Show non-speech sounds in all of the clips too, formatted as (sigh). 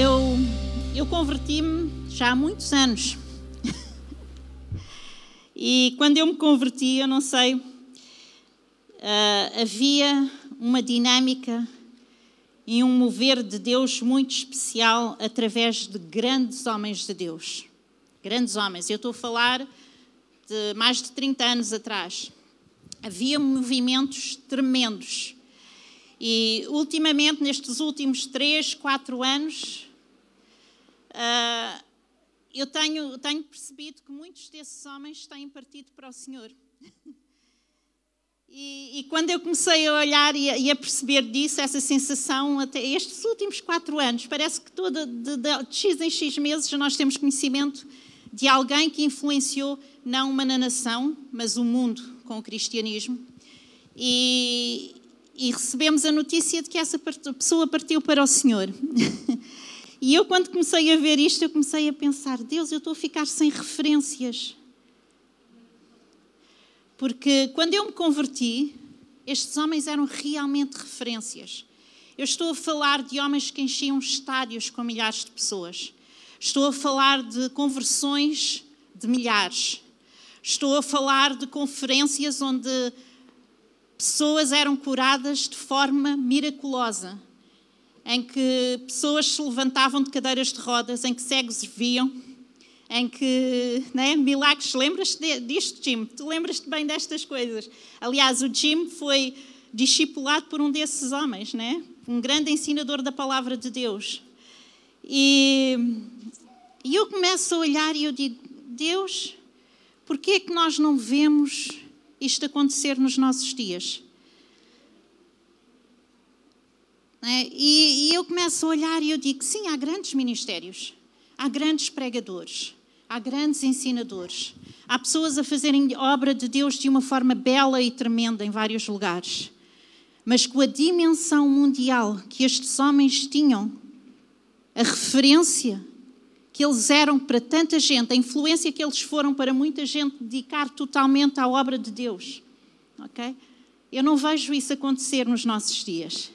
Eu, eu converti-me já há muitos anos. (laughs) e quando eu me converti, eu não sei, uh, havia uma dinâmica e um mover de Deus muito especial através de grandes homens de Deus. Grandes homens. Eu estou a falar de mais de 30 anos atrás. Havia movimentos tremendos e ultimamente, nestes últimos três, quatro anos, uh, eu tenho, tenho percebido que muitos desses homens têm partido para o Senhor. E, e, quando eu comecei a olhar e a, e a, perceber disso, essa sensação, até estes últimos quatro anos, parece que toda, de, de, de X em X meses nós temos conhecimento de alguém que influenciou não uma nação, mas o mundo com o cristianismo. E, e recebemos a notícia de que essa pessoa partiu para o Senhor. (laughs) e eu, quando comecei a ver isto, eu comecei a pensar: Deus, eu estou a ficar sem referências. Porque quando eu me converti, estes homens eram realmente referências. Eu estou a falar de homens que enchiam estádios com milhares de pessoas. Estou a falar de conversões de milhares. Estou a falar de conferências onde pessoas eram curadas de forma miraculosa, em que pessoas se levantavam de cadeiras de rodas, em que cegos viam, em que, né, milagres, lembras-te disto, Jim? Tu lembras-te bem destas coisas? Aliás, o Jim foi discipulado por um desses homens, né? Um grande ensinador da palavra de Deus. E, e eu começo a olhar e eu digo, Deus, por que é que nós não vemos isto acontecer nos nossos dias. É? E, e eu começo a olhar e eu digo: sim, há grandes ministérios, há grandes pregadores, há grandes ensinadores, há pessoas a fazerem obra de Deus de uma forma bela e tremenda em vários lugares. Mas com a dimensão mundial que estes homens tinham, a referência que eles eram para tanta gente, a influência que eles foram para muita gente dedicar totalmente à obra de Deus. Ok? Eu não vejo isso acontecer nos nossos dias.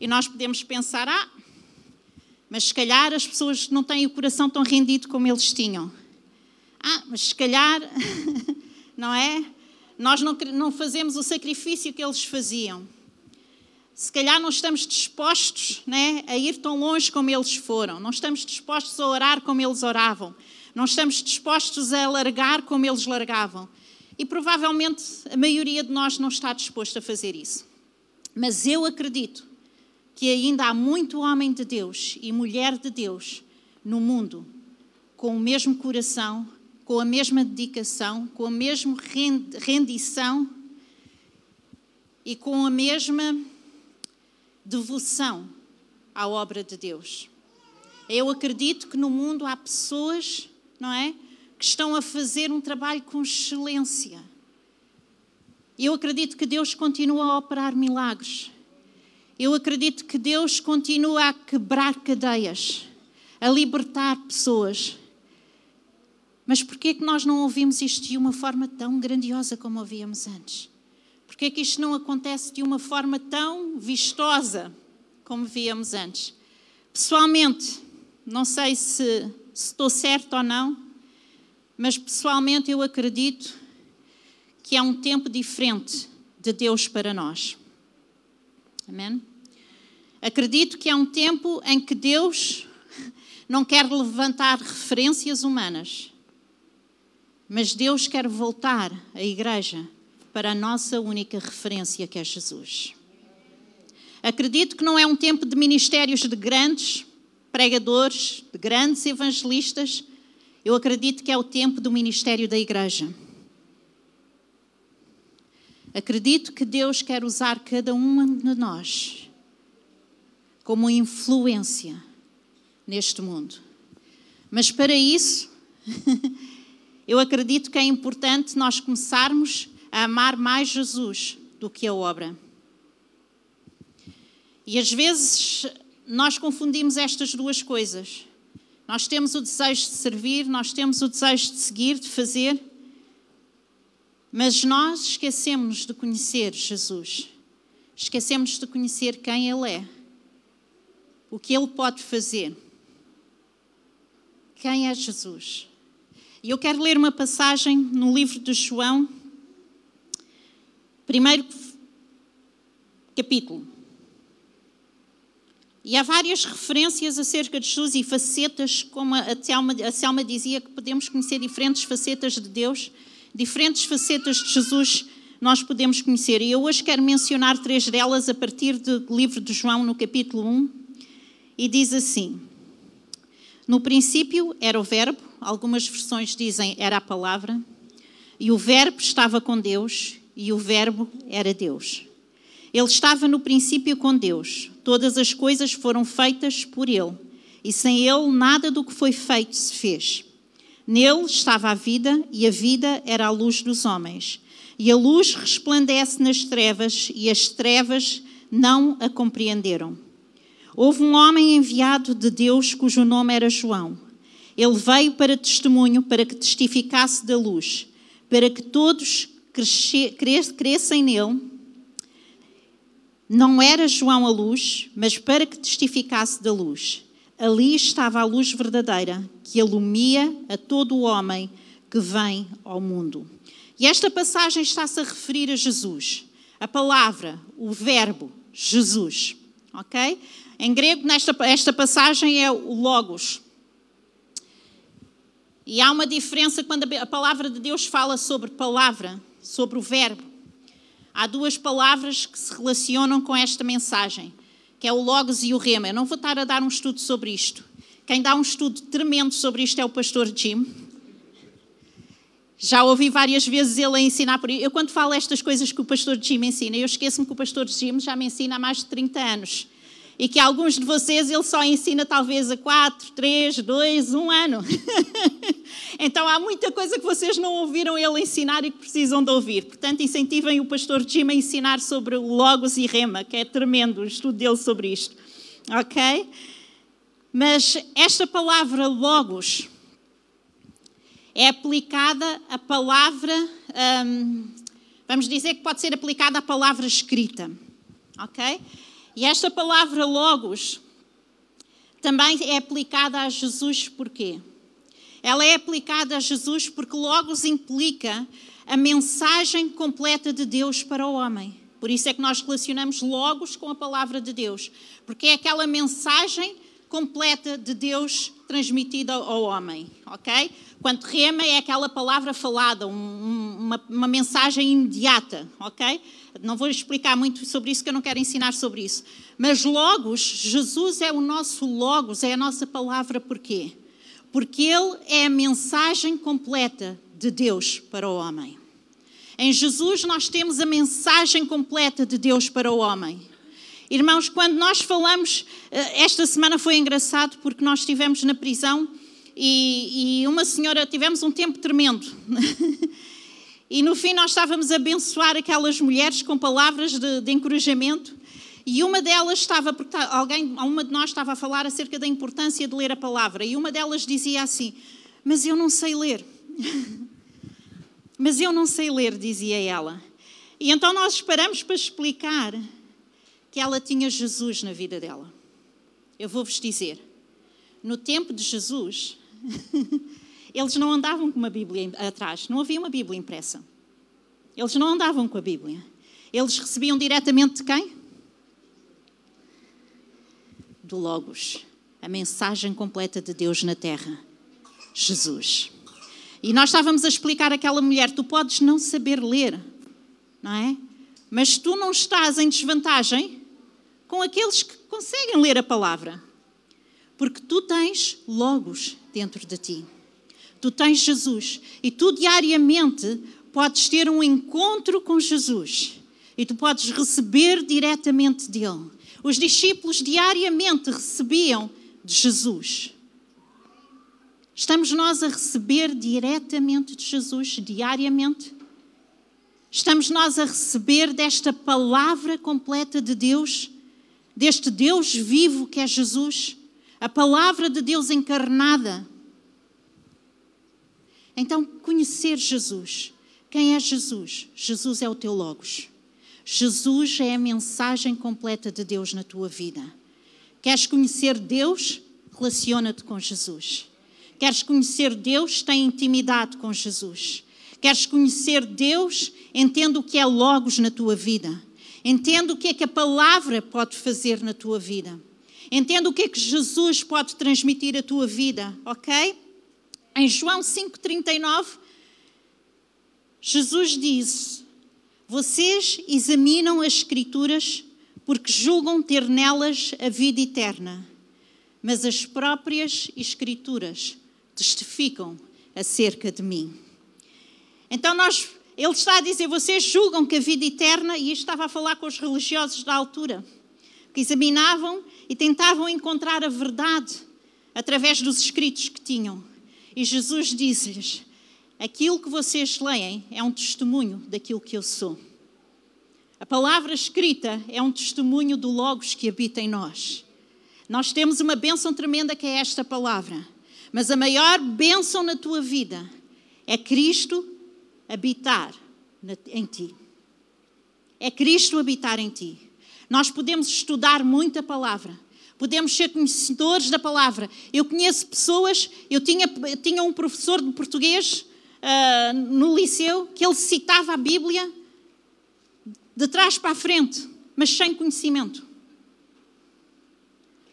E nós podemos pensar, ah, mas se calhar as pessoas não têm o coração tão rendido como eles tinham. Ah, mas se calhar, (laughs) não é? Nós não, não fazemos o sacrifício que eles faziam se calhar não estamos dispostos né, a ir tão longe como eles foram, não estamos dispostos a orar como eles oravam, não estamos dispostos a largar como eles largavam. E provavelmente a maioria de nós não está disposto a fazer isso. Mas eu acredito que ainda há muito homem de Deus e mulher de Deus no mundo com o mesmo coração, com a mesma dedicação, com a mesma rendição e com a mesma devoção à obra de Deus. Eu acredito que no mundo há pessoas, não é, que estão a fazer um trabalho com excelência. Eu acredito que Deus continua a operar milagres. Eu acredito que Deus continua a quebrar cadeias, a libertar pessoas. Mas por que é que nós não ouvimos isto de uma forma tão grandiosa como ouvíamos antes? Porque é que isto não acontece de uma forma tão vistosa como víamos antes? Pessoalmente, não sei se, se estou certo ou não, mas pessoalmente eu acredito que é um tempo diferente de Deus para nós. Amém? Acredito que é um tempo em que Deus não quer levantar referências humanas, mas Deus quer voltar a igreja para a nossa única referência, que é Jesus. Acredito que não é um tempo de ministérios de grandes pregadores, de grandes evangelistas. Eu acredito que é o tempo do ministério da igreja. Acredito que Deus quer usar cada uma de nós como influência neste mundo. Mas para isso, (laughs) eu acredito que é importante nós começarmos a amar mais Jesus do que a obra. E às vezes nós confundimos estas duas coisas. Nós temos o desejo de servir, nós temos o desejo de seguir, de fazer, mas nós esquecemos de conhecer Jesus. Esquecemos de conhecer quem Ele é, o que Ele pode fazer. quem é Jesus. E eu quero ler uma passagem no livro de João, primeiro capítulo. E há várias referências acerca de Jesus e facetas, como a Selma, a Selma dizia, que podemos conhecer diferentes facetas de Deus, diferentes facetas de Jesus nós podemos conhecer. E eu hoje quero mencionar três delas a partir do livro de João, no capítulo 1, e diz assim: No princípio era o Verbo, algumas versões dizem era a palavra, e o Verbo estava com Deus, e o Verbo era Deus. Ele estava no princípio com Deus. Todas as coisas foram feitas por Ele, e sem Ele nada do que foi feito se fez. Nele estava a vida, e a vida era a luz dos homens. E a luz resplandece nas trevas, e as trevas não a compreenderam. Houve um homem enviado de Deus cujo nome era João. Ele veio para testemunho, para que testificasse da luz, para que todos crescessem nele. Não era João a luz, mas para que testificasse da luz. Ali estava a luz verdadeira, que alumia a todo o homem que vem ao mundo. E esta passagem está-se a referir a Jesus. A palavra, o verbo, Jesus. Ok? Em grego, nesta, esta passagem é o Logos. E há uma diferença quando a palavra de Deus fala sobre palavra, sobre o verbo. Há duas palavras que se relacionam com esta mensagem, que é o Logos e o Rema. Eu não vou estar a dar um estudo sobre isto. Quem dá um estudo tremendo sobre isto é o pastor Jim. Já ouvi várias vezes ele a ensinar por Eu, quando falo estas coisas que o pastor Jim ensina, eu esqueço-me que o pastor Jim já me ensina há mais de 30 anos e que alguns de vocês ele só ensina talvez a 4, 3, 2, 1 ano. (laughs) então há muita coisa que vocês não ouviram ele ensinar e que precisam de ouvir. Portanto, incentivem o pastor Jim a ensinar sobre Logos e Rema, que é tremendo o estudo dele sobre isto. Ok? Mas esta palavra Logos é aplicada a palavra, hum, vamos dizer que pode ser aplicada à palavra escrita. Ok? E esta palavra logos também é aplicada a Jesus porquê? Ela é aplicada a Jesus porque logos implica a mensagem completa de Deus para o homem. Por isso é que nós relacionamos logos com a palavra de Deus, porque é aquela mensagem completa de Deus transmitida ao homem, ok? Quando rema é aquela palavra falada, um, uma, uma, mensagem imediata, ok? Não vou explicar muito sobre isso, que eu não quero ensinar sobre isso. Mas Logos, Jesus é o nosso Logos, é a nossa palavra, porquê? Porque Ele é a mensagem completa de Deus para o homem. Em Jesus nós temos a mensagem completa de Deus para o homem. Irmãos, quando nós falamos, eh, esta semana foi engraçado porque nós estivemos na prisão e, e uma senhora, tivemos um tempo tremendo. (laughs) e no fim nós estávamos a abençoar aquelas mulheres com palavras de, de encorajamento. E uma delas estava, porque alguém, uma de nós estava a falar acerca da importância de ler a palavra. E uma delas dizia assim: Mas eu não sei ler. (laughs) Mas eu não sei ler, dizia ela. E então nós esperamos para explicar que ela tinha Jesus na vida dela. Eu vou-vos dizer, no tempo de Jesus, (laughs) eles não andavam com uma Bíblia atrás, não havia uma Bíblia impressa. Eles não andavam com a Bíblia. Eles recebiam diretamente de quem? Do Logos, a mensagem completa de Deus na terra, Jesus. E nós estávamos a explicar àquela mulher: tu podes não saber ler, não é? Mas tu não estás em desvantagem com aqueles que conseguem ler a palavra. Porque tu tens Logos dentro de ti. Tu tens Jesus. E tu diariamente podes ter um encontro com Jesus. E tu podes receber diretamente dele. Os discípulos diariamente recebiam de Jesus. Estamos nós a receber diretamente de Jesus, diariamente? Estamos nós a receber desta palavra completa de Deus? deste Deus vivo que é Jesus, a palavra de Deus encarnada. Então, conhecer Jesus. Quem é Jesus? Jesus é o teu Logos. Jesus é a mensagem completa de Deus na tua vida. Queres conhecer Deus? Relaciona-te com Jesus. Queres conhecer Deus? Tem intimidade com Jesus. Queres conhecer Deus? Entenda o que é Logos na tua vida. Entenda o que é que a palavra pode fazer na tua vida. Entenda o que é que Jesus pode transmitir à tua vida, ok? Em João 5,39, Jesus diz: Vocês examinam as Escrituras porque julgam ter nelas a vida eterna, mas as próprias Escrituras testificam acerca de mim. Então nós, ele está a dizer, vocês julgam que a vida eterna, e estava a falar com os religiosos da altura, que examinavam e tentavam encontrar a verdade através dos escritos que tinham. E Jesus disse-lhes: Aquilo que vocês leem é um testemunho daquilo que eu sou. A palavra escrita é um testemunho do Logos que habita em nós. Nós temos uma bênção tremenda que é esta palavra. Mas a maior bênção na tua vida é Cristo habitar em ti. É Cristo habitar em ti. Nós podemos estudar muita palavra, podemos ser conhecedores da palavra. Eu conheço pessoas, eu tinha, eu tinha um professor de português uh, no liceu que ele citava a Bíblia de trás para a frente, mas sem conhecimento.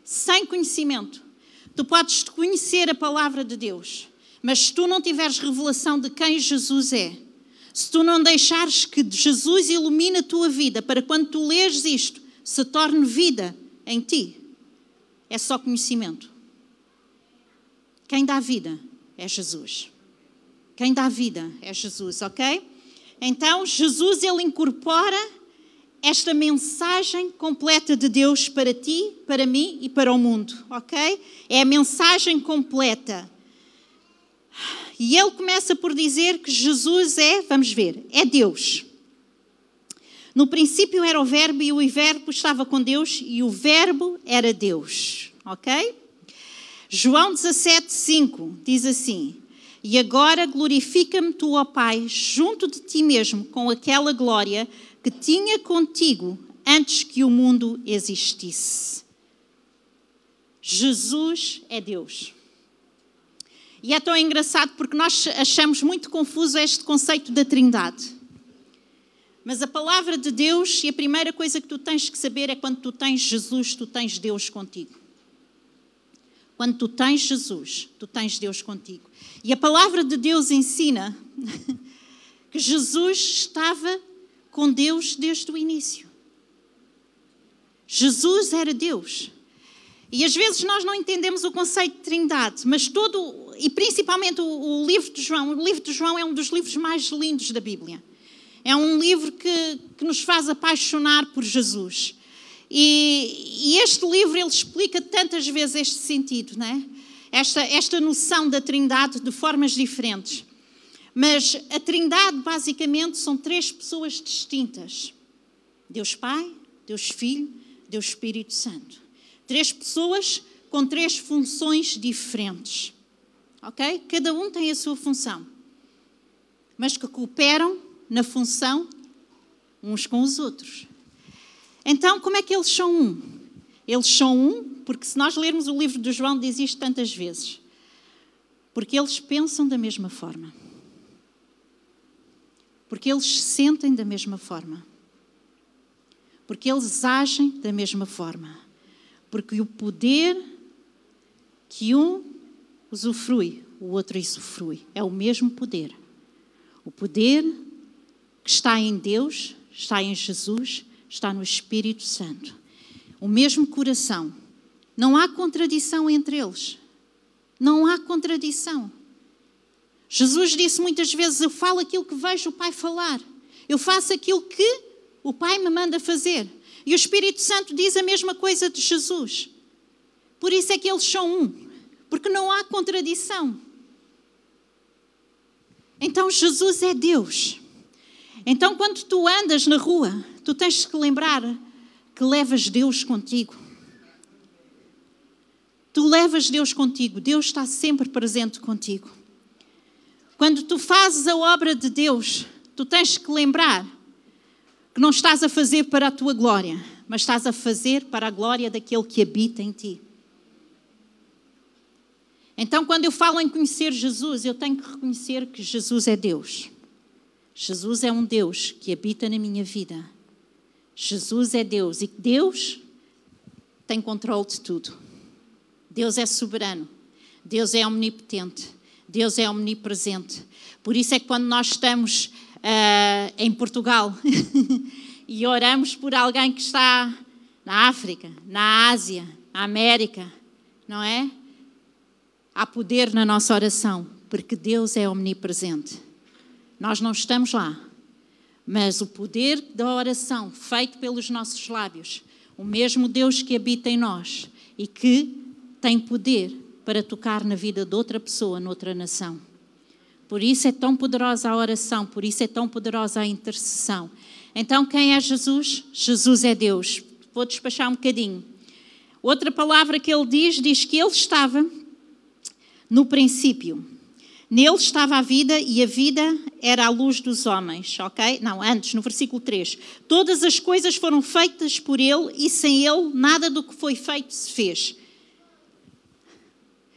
Sem conhecimento. Tu podes conhecer a palavra de Deus, mas se tu não tiveres revelação de quem Jesus é, se tu não deixares que Jesus ilumine a tua vida para quando tu leres isto, se torne vida em ti, é só conhecimento. Quem dá vida é Jesus. Quem dá vida é Jesus, ok? Então, Jesus, ele incorpora esta mensagem completa de Deus para ti, para mim e para o mundo, ok? É a mensagem completa. E ele começa por dizer que Jesus é, vamos ver, é Deus. No princípio era o Verbo e o Verbo estava com Deus e o Verbo era Deus. Ok? João 17, 5 diz assim: E agora glorifica-me tu, ó Pai, junto de ti mesmo, com aquela glória que tinha contigo antes que o mundo existisse. Jesus é Deus. E é tão engraçado porque nós achamos muito confuso este conceito da Trindade. Mas a palavra de Deus, e a primeira coisa que tu tens que saber é quando tu tens Jesus, tu tens Deus contigo. Quando tu tens Jesus, tu tens Deus contigo. E a palavra de Deus ensina (laughs) que Jesus estava com Deus desde o início. Jesus era Deus. E às vezes nós não entendemos o conceito de Trindade, mas todo, e principalmente o, o livro de João, o livro de João é um dos livros mais lindos da Bíblia. É um livro que, que nos faz apaixonar por Jesus. E, e, este livro ele explica tantas vezes este sentido, né? esta, esta noção da Trindade de formas diferentes. Mas a Trindade, basicamente, são três pessoas distintas: Deus Pai, Deus Filho, Deus Espírito Santo. Três pessoas com três funções diferentes. Ok? Cada um tem a sua função, mas que cooperam na função uns com os outros. Então, como é que eles são um? Eles são um, porque se nós lermos o livro de João, diz isto tantas vezes. Porque eles pensam da mesma forma. Porque eles se sentem da mesma forma. Porque eles agem da mesma forma. Porque o poder que um usufrui, o outro usufrui. É o mesmo poder. O poder que está em Deus, está em Jesus, está no Espírito Santo. O mesmo coração. Não há contradição entre eles. Não há contradição. Jesus disse muitas vezes: Eu falo aquilo que vejo o Pai falar. Eu faço aquilo que o Pai me manda fazer. E o Espírito Santo diz a mesma coisa de Jesus. Por isso é que eles são um. Porque não há contradição. Então Jesus é Deus. Então, quando tu andas na rua, tu tens que lembrar que levas Deus contigo. Tu levas Deus contigo, Deus está sempre presente contigo. Quando tu fazes a obra de Deus, tu tens que lembrar que não estás a fazer para a tua glória, mas estás a fazer para a glória daquele que habita em ti. Então, quando eu falo em conhecer Jesus, eu tenho que reconhecer que Jesus é Deus. Jesus é um Deus que habita na minha vida. Jesus é Deus e Deus tem controle de tudo. Deus é soberano. Deus é omnipotente. Deus é omnipresente. Por isso é que quando nós estamos uh, em Portugal (laughs) e oramos por alguém que está na África, na Ásia, na América, não é? Há poder na nossa oração, porque Deus é omnipresente. Nós não estamos lá, mas o poder da oração feito pelos nossos lábios, o mesmo Deus que habita em nós e que tem poder para tocar na vida de outra pessoa, noutra nação. Por isso é tão poderosa a oração, por isso é tão poderosa a intercessão. Então, quem é Jesus? Jesus é Deus. Vou despachar um bocadinho. Outra palavra que ele diz, diz que ele estava no princípio. Nele estava a vida e a vida era a luz dos homens, ok? Não, antes, no versículo 3. Todas as coisas foram feitas por ele e sem ele nada do que foi feito se fez.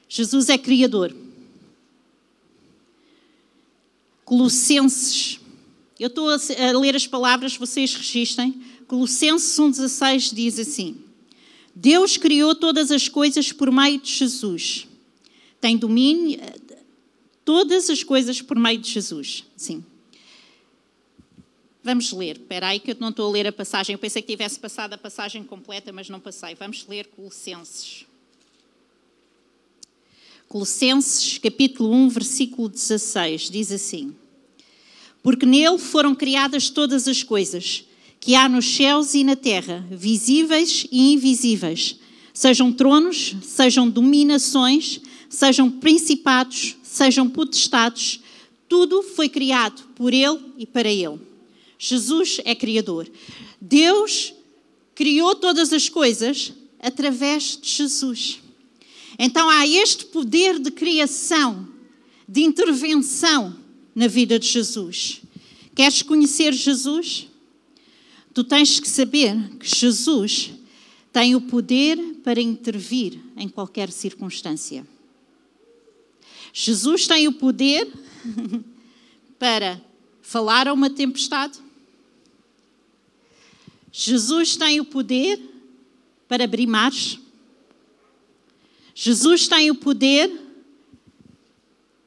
Jesus é criador. Colossenses. Eu estou a ler as palavras, vocês registrem. Colossenses 1,16 diz assim: Deus criou todas as coisas por meio de Jesus. Tem domínio, todas as coisas por meio de Jesus. Sim. Vamos ler. Espera aí que eu não estou a ler a passagem. Eu pensei que tivesse passado a passagem completa, mas não passei. Vamos ler Colossenses. Colossenses, capítulo 1, versículo 16, diz assim: Porque nele foram criadas todas as coisas, que há nos céus e na terra, visíveis e invisíveis, sejam tronos, sejam dominações, sejam principados, sejam potestades, tudo foi criado por ele e para ele. Jesus é criador. Deus criou todas as coisas através de Jesus. Então há este poder de criação, de intervenção na vida de Jesus. Queres conhecer Jesus? Tu tens que saber que Jesus tem o poder para intervir em qualquer circunstância. Jesus tem o poder (laughs) para falar a uma tempestade. Jesus tem o poder para abrir mares. Jesus tem o poder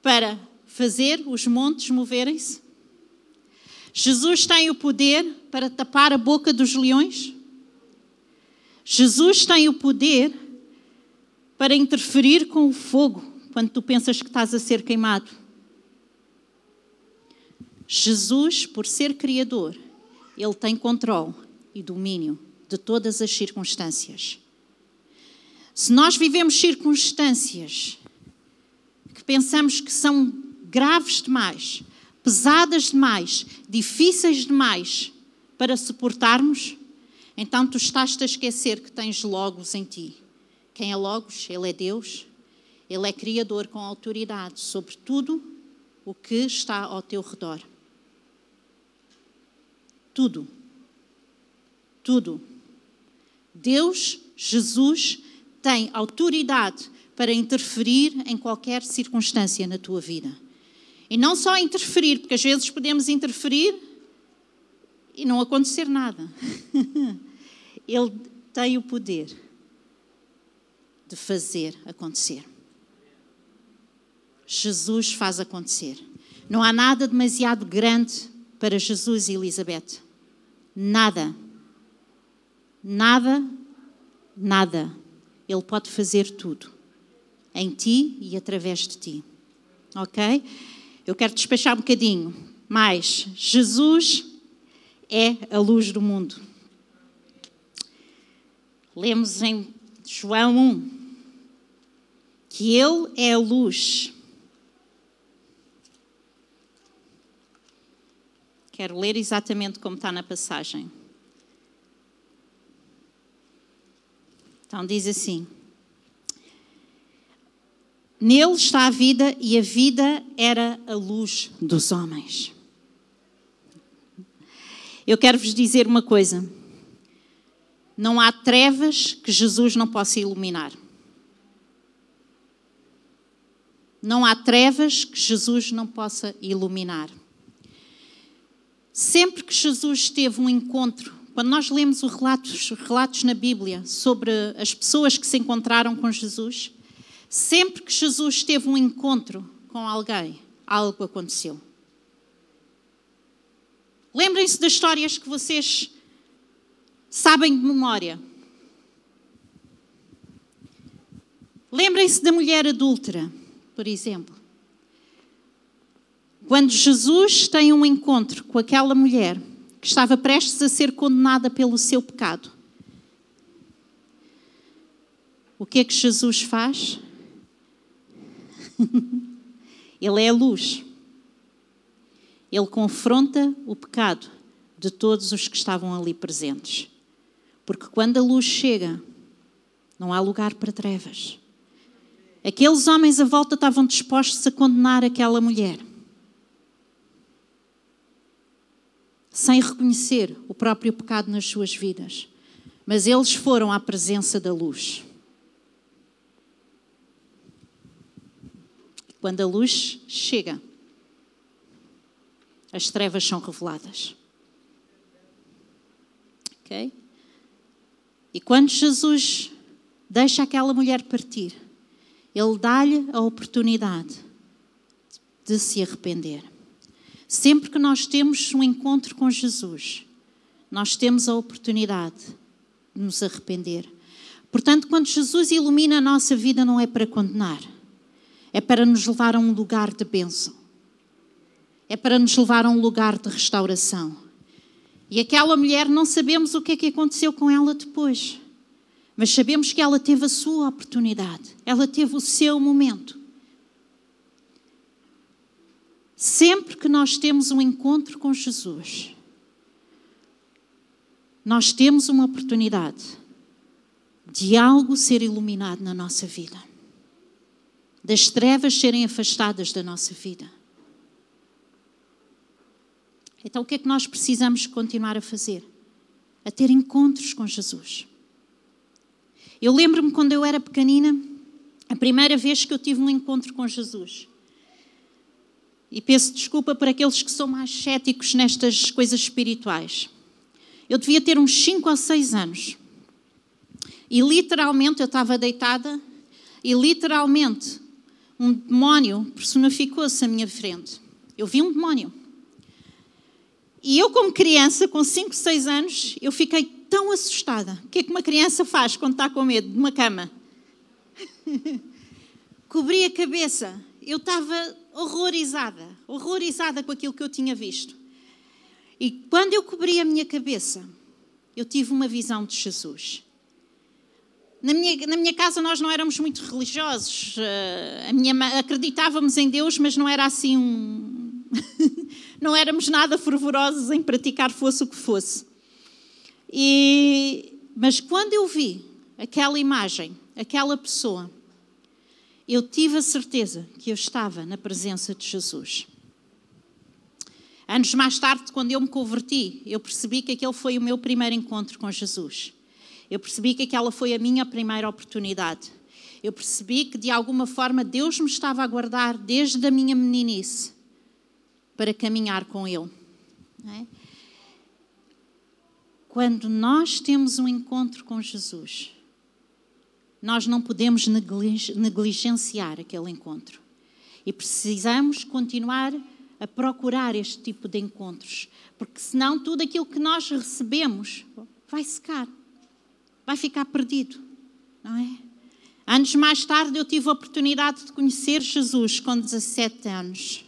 para fazer os montes moverem-se. Jesus tem o poder para tapar a boca dos leões. Jesus tem o poder para interferir com o fogo quando tu pensas que estás a ser queimado. Jesus, por ser Criador, ele tem controle e domínio de todas as circunstâncias. Se nós vivemos circunstâncias que pensamos que são graves demais, pesadas demais, difíceis demais para suportarmos, então tu estás-te a esquecer que tens Logos em ti. Quem é Logos? Ele é Deus. Ele é Criador com autoridade sobre tudo o que está ao teu redor. Tudo. Tudo. Deus, Jesus, tem autoridade para interferir em qualquer circunstância na tua vida. E não só interferir, porque às vezes podemos interferir e não acontecer nada. (laughs) Ele tem o poder de fazer acontecer. Jesus faz acontecer. Não há nada demasiado grande para Jesus e Elizabeth. Nada. Nada, nada. Ele pode fazer tudo em ti e através de ti. Ok? Eu quero despachar um bocadinho. Mas Jesus é a luz do mundo. Lemos em João 1 que Ele é a luz. Quero ler exatamente como está na passagem. Então diz assim: Nele está a vida e a vida era a luz dos homens. Eu quero vos dizer uma coisa: não há trevas que Jesus não possa iluminar. Não há trevas que Jesus não possa iluminar. Sempre que Jesus teve um encontro, quando nós lemos os relatos, relatos na Bíblia sobre as pessoas que se encontraram com Jesus, sempre que Jesus teve um encontro com alguém, algo aconteceu. Lembrem-se das histórias que vocês sabem de memória. Lembrem-se da mulher adúltera, por exemplo. Quando Jesus tem um encontro com aquela mulher que estava prestes a ser condenada pelo seu pecado, o que é que Jesus faz? (laughs) Ele é a luz. Ele confronta o pecado de todos os que estavam ali presentes. Porque quando a luz chega, não há lugar para trevas. Aqueles homens à volta estavam dispostos a condenar aquela mulher. Sem reconhecer o próprio pecado nas suas vidas. Mas eles foram à presença da luz. Quando a luz chega, as trevas são reveladas. Ok? E quando Jesus deixa aquela mulher partir, ele dá-lhe a oportunidade de se arrepender. Sempre que nós temos um encontro com Jesus, nós temos a oportunidade de nos arrepender. Portanto, quando Jesus ilumina a nossa vida, não é para condenar, é para nos levar a um lugar de bênção, é para nos levar a um lugar de restauração. E aquela mulher, não sabemos o que é que aconteceu com ela depois. Mas sabemos que ela teve a sua oportunidade, ela teve o seu momento. Sempre que nós temos um encontro com Jesus, nós temos uma oportunidade de algo ser iluminado na nossa vida, das trevas serem afastadas da nossa vida. Então, o que é que nós precisamos continuar a fazer? A ter encontros com Jesus. Eu lembro-me quando eu era pequenina, a primeira vez que eu tive um encontro com Jesus. E peço desculpa para aqueles que são mais céticos nestas coisas espirituais. Eu devia ter uns 5 ou 6 anos. E literalmente eu estava deitada e literalmente um demónio personificou-se à minha frente. Eu vi um demónio. E eu, como criança, com 5, 6 anos, eu fiquei tão assustada. O que é que uma criança faz quando está com medo de uma cama? (laughs) Cobri a cabeça. Eu estava horrorizada, horrorizada com aquilo que eu tinha visto. E quando eu cobri a minha cabeça, eu tive uma visão de Jesus. Na minha, na minha casa nós não éramos muito religiosos. Eh, a minha, acreditávamos em Deus, mas não era assim um. (laughs) não éramos nada fervorosos em praticar fosse o que fosse. E, mas quando eu vi aquela imagem, aquela pessoa, eu tive a certeza que eu estava na presença de Jesus. Anos mais tarde, quando eu me converti, eu percebi que aquele foi o meu primeiro encontro com Jesus. Eu percebi que aquela foi a minha primeira oportunidade. Eu percebi que, de alguma forma, Deus me estava a guardar desde a minha meninice para caminhar com Ele. É? Quando nós temos um encontro com Jesus, nós não podemos negligenciar aquele encontro. E precisamos continuar a procurar este tipo de encontros, porque senão tudo aquilo que nós recebemos vai secar, vai ficar perdido, não é? Anos mais tarde eu tive a oportunidade de conhecer Jesus com 17 anos.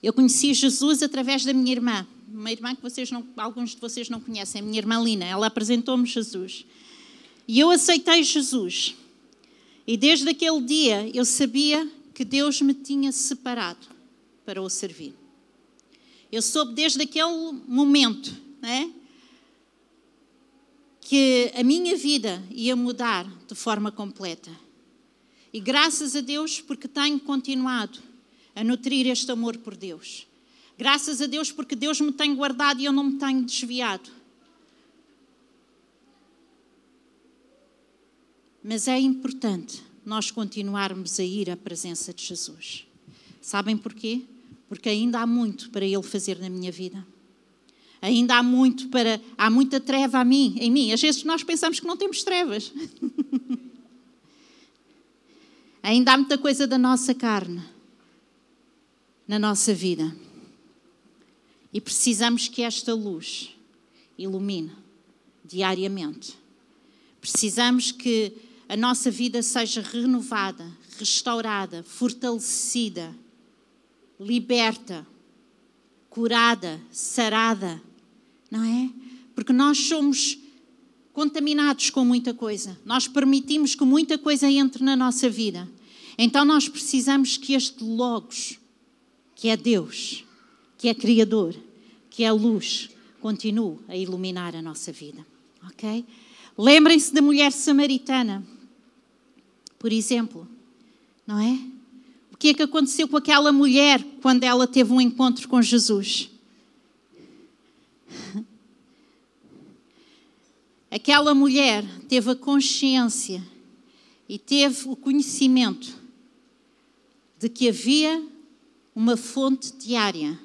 Eu conheci Jesus através da minha irmã uma irmã que vocês não, alguns de vocês não conhecem, minha irmã Lina, ela apresentou-me Jesus. E eu aceitei Jesus. E desde aquele dia eu sabia que Deus me tinha separado para o servir. Eu soube desde aquele momento, né, que a minha vida ia mudar de forma completa. E graças a Deus porque tenho continuado a nutrir este amor por Deus. Graças a Deus porque Deus me tem guardado e eu não me tenho desviado. Mas é importante nós continuarmos a ir à presença de Jesus. Sabem porquê? Porque ainda há muito para Ele fazer na minha vida. Ainda há muito para. Há muita treva a mim, em mim. Às vezes nós pensamos que não temos trevas. (laughs) Ainda há muita coisa da nossa carne na nossa vida. E precisamos que esta luz ilumine diariamente. Precisamos que a nossa vida seja renovada, restaurada, fortalecida, liberta, curada, sarada, não é? Porque nós somos contaminados com muita coisa. Nós permitimos que muita coisa entre na nossa vida. Então nós precisamos que este Logos, que é Deus, que é Criador, que é luz, continue a iluminar a nossa vida. Ok? Lembrem-se da mulher samaritana, por exemplo, não é? O que é que aconteceu com aquela mulher quando ela teve um encontro com Jesus? Aquela mulher teve a consciência e teve o conhecimento de que havia uma fonte diária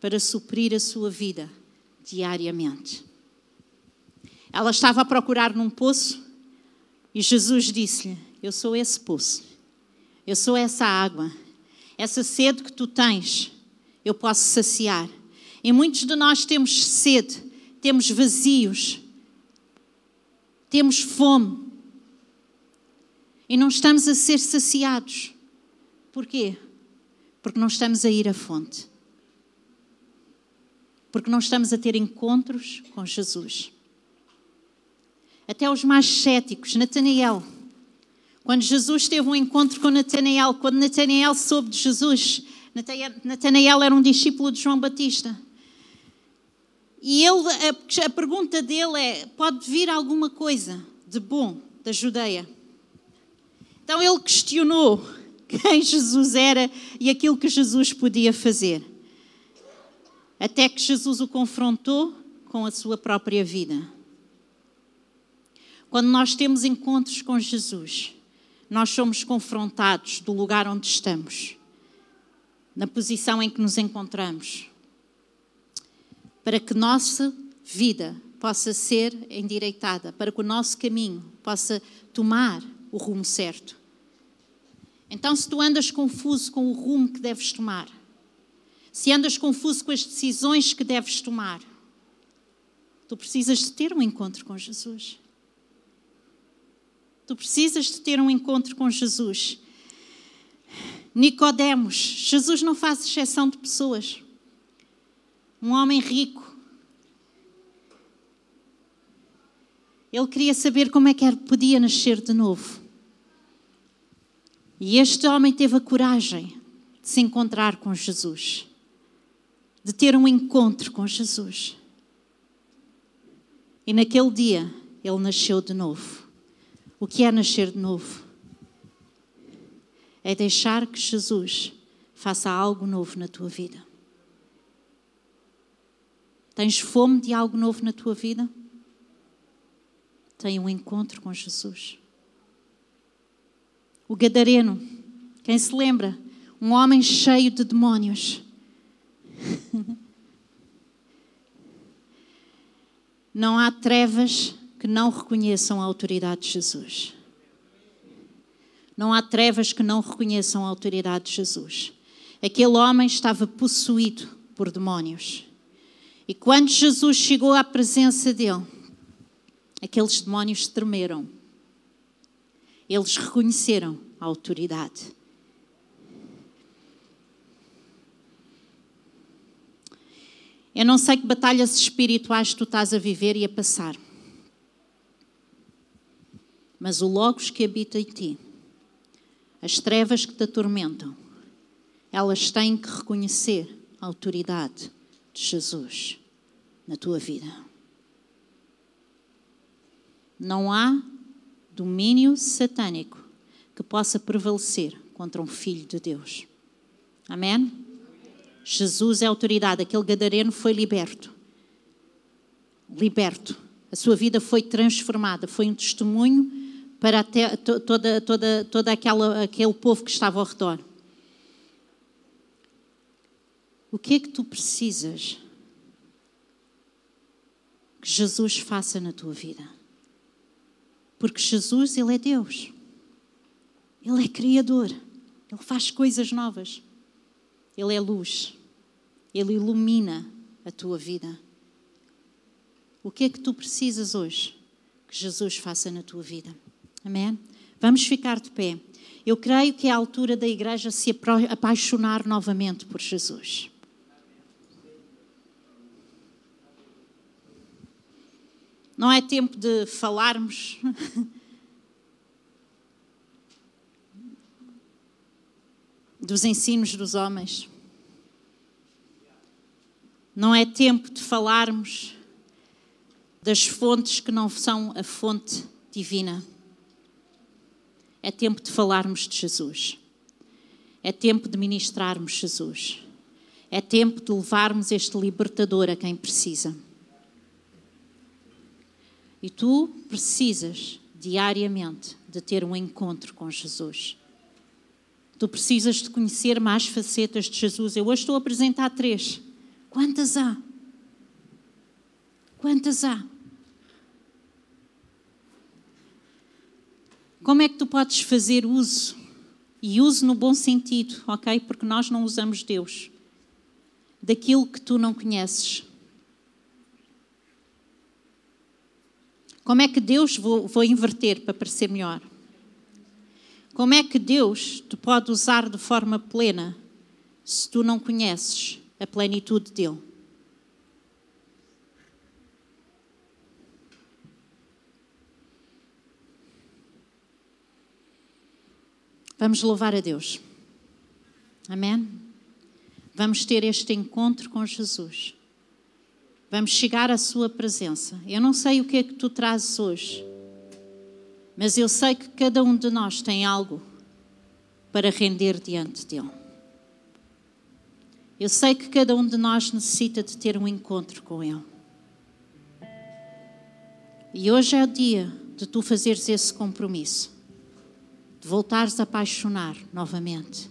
para suprir a sua vida diariamente. Ela estava a procurar num poço e Jesus disse-lhe: Eu sou esse poço, eu sou essa água, essa sede que tu tens, eu posso saciar. E muitos de nós temos sede, temos vazios, temos fome e não estamos a ser saciados. Porquê? Porque não estamos a ir à fonte. Porque não estamos a ter encontros com Jesus. Até os mais céticos, Natanael. Quando Jesus teve um encontro com Natanael, quando Natanael soube de Jesus, Natanael era um discípulo de João Batista. E ele, a, a pergunta dele é: pode vir alguma coisa de bom da Judeia? Então ele questionou (laughs) quem Jesus era e aquilo que Jesus podia fazer. Até que Jesus o confrontou com a sua própria vida. Quando nós temos encontros com Jesus, nós somos confrontados do lugar onde estamos, na posição em que nos encontramos para que nossa vida possa ser endireitada, para que o nosso caminho possa tomar o rumo certo. Então, se tu andas confuso com o rumo que deves tomar, se andas confuso com as decisões que deves tomar, tu precisas de ter um encontro com Jesus. Tu precisas de ter um encontro com Jesus. Nicodemos, Jesus não faz exceção de pessoas um homem rico. Ele queria saber como é que podia nascer de novo. E este homem teve a coragem de se encontrar com Jesus, de ter um encontro com Jesus. E naquele dia ele nasceu de novo. O que é nascer de novo? É deixar que Jesus faça algo novo na tua vida. Tens fome de algo novo na tua vida? Tenha um encontro com Jesus. O Gadareno, quem se lembra? Um homem cheio de demónios. (laughs) Não há trevas que não reconheçam a autoridade de Jesus. Não há trevas que não reconheçam a autoridade de Jesus. Aquele homem estava possuído por demónios. E quando Jesus chegou à presença dele, aqueles demónios tremeram. Eles reconheceram a autoridade. Eu não sei que batalhas espirituais tu estás a viver e a passar. Mas o Logos que habita em ti, as trevas que te atormentam, elas têm que reconhecer a autoridade de Jesus na tua vida. Não há domínio satânico que possa prevalecer contra um filho de Deus. Amém? Jesus é autoridade. Aquele gadareno foi liberto. Liberto. A sua vida foi transformada. Foi um testemunho para até, toda, toda, toda aquela, aquele povo que estava ao redor. O que é que tu precisas que Jesus faça na tua vida? Porque Jesus, Ele é Deus. Ele é Criador. Ele faz coisas novas. Ele é luz. Ele ilumina a tua vida. O que é que tu precisas hoje que Jesus faça na tua vida? Amém? Vamos ficar de pé. Eu creio que é a altura da igreja se apaixonar novamente por Jesus. Não é tempo de falarmos. (laughs) dos ensinos dos homens. Não é tempo de falarmos das fontes que não são a fonte divina. É tempo de falarmos de Jesus. É tempo de ministrarmos Jesus. É tempo de levarmos este libertador a quem precisa. E tu precisas diariamente de ter um encontro com Jesus. Tu precisas de conhecer mais facetas de Jesus. Eu hoje estou a apresentar três. Quantas há? Quantas há? Como é que tu podes fazer uso? E uso no bom sentido, ok? Porque nós não usamos Deus. Daquilo que tu não conheces. Como é que Deus vou, vou inverter para parecer melhor? Como é que Deus te pode usar de forma plena se tu não conheces a plenitude dele? Vamos louvar a Deus. Amém? Vamos ter este encontro com Jesus. Vamos chegar à Sua presença. Eu não sei o que é que tu trazes hoje. Mas eu sei que cada um de nós tem algo para render diante dele. Eu sei que cada um de nós necessita de ter um encontro com ele. E hoje é o dia de tu fazeres esse compromisso, voltares a apaixonar novamente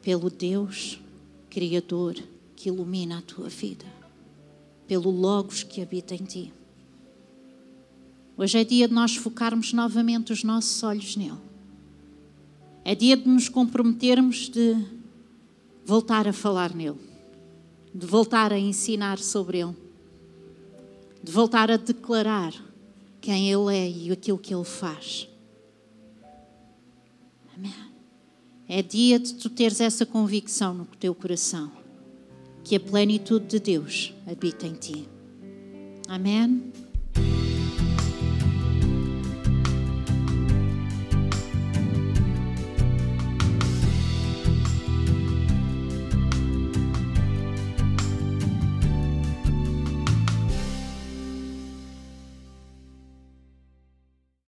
pelo Deus Criador que ilumina a tua vida, pelo Logos que habita em ti. Hoje é dia de nós focarmos novamente os nossos olhos nele. É dia de nos comprometermos de voltar a falar nele, de voltar a ensinar sobre ele, de voltar a declarar quem ele é e aquilo que ele faz. Amém. É dia de tu teres essa convicção no teu coração que a plenitude de Deus habita em ti. Amém.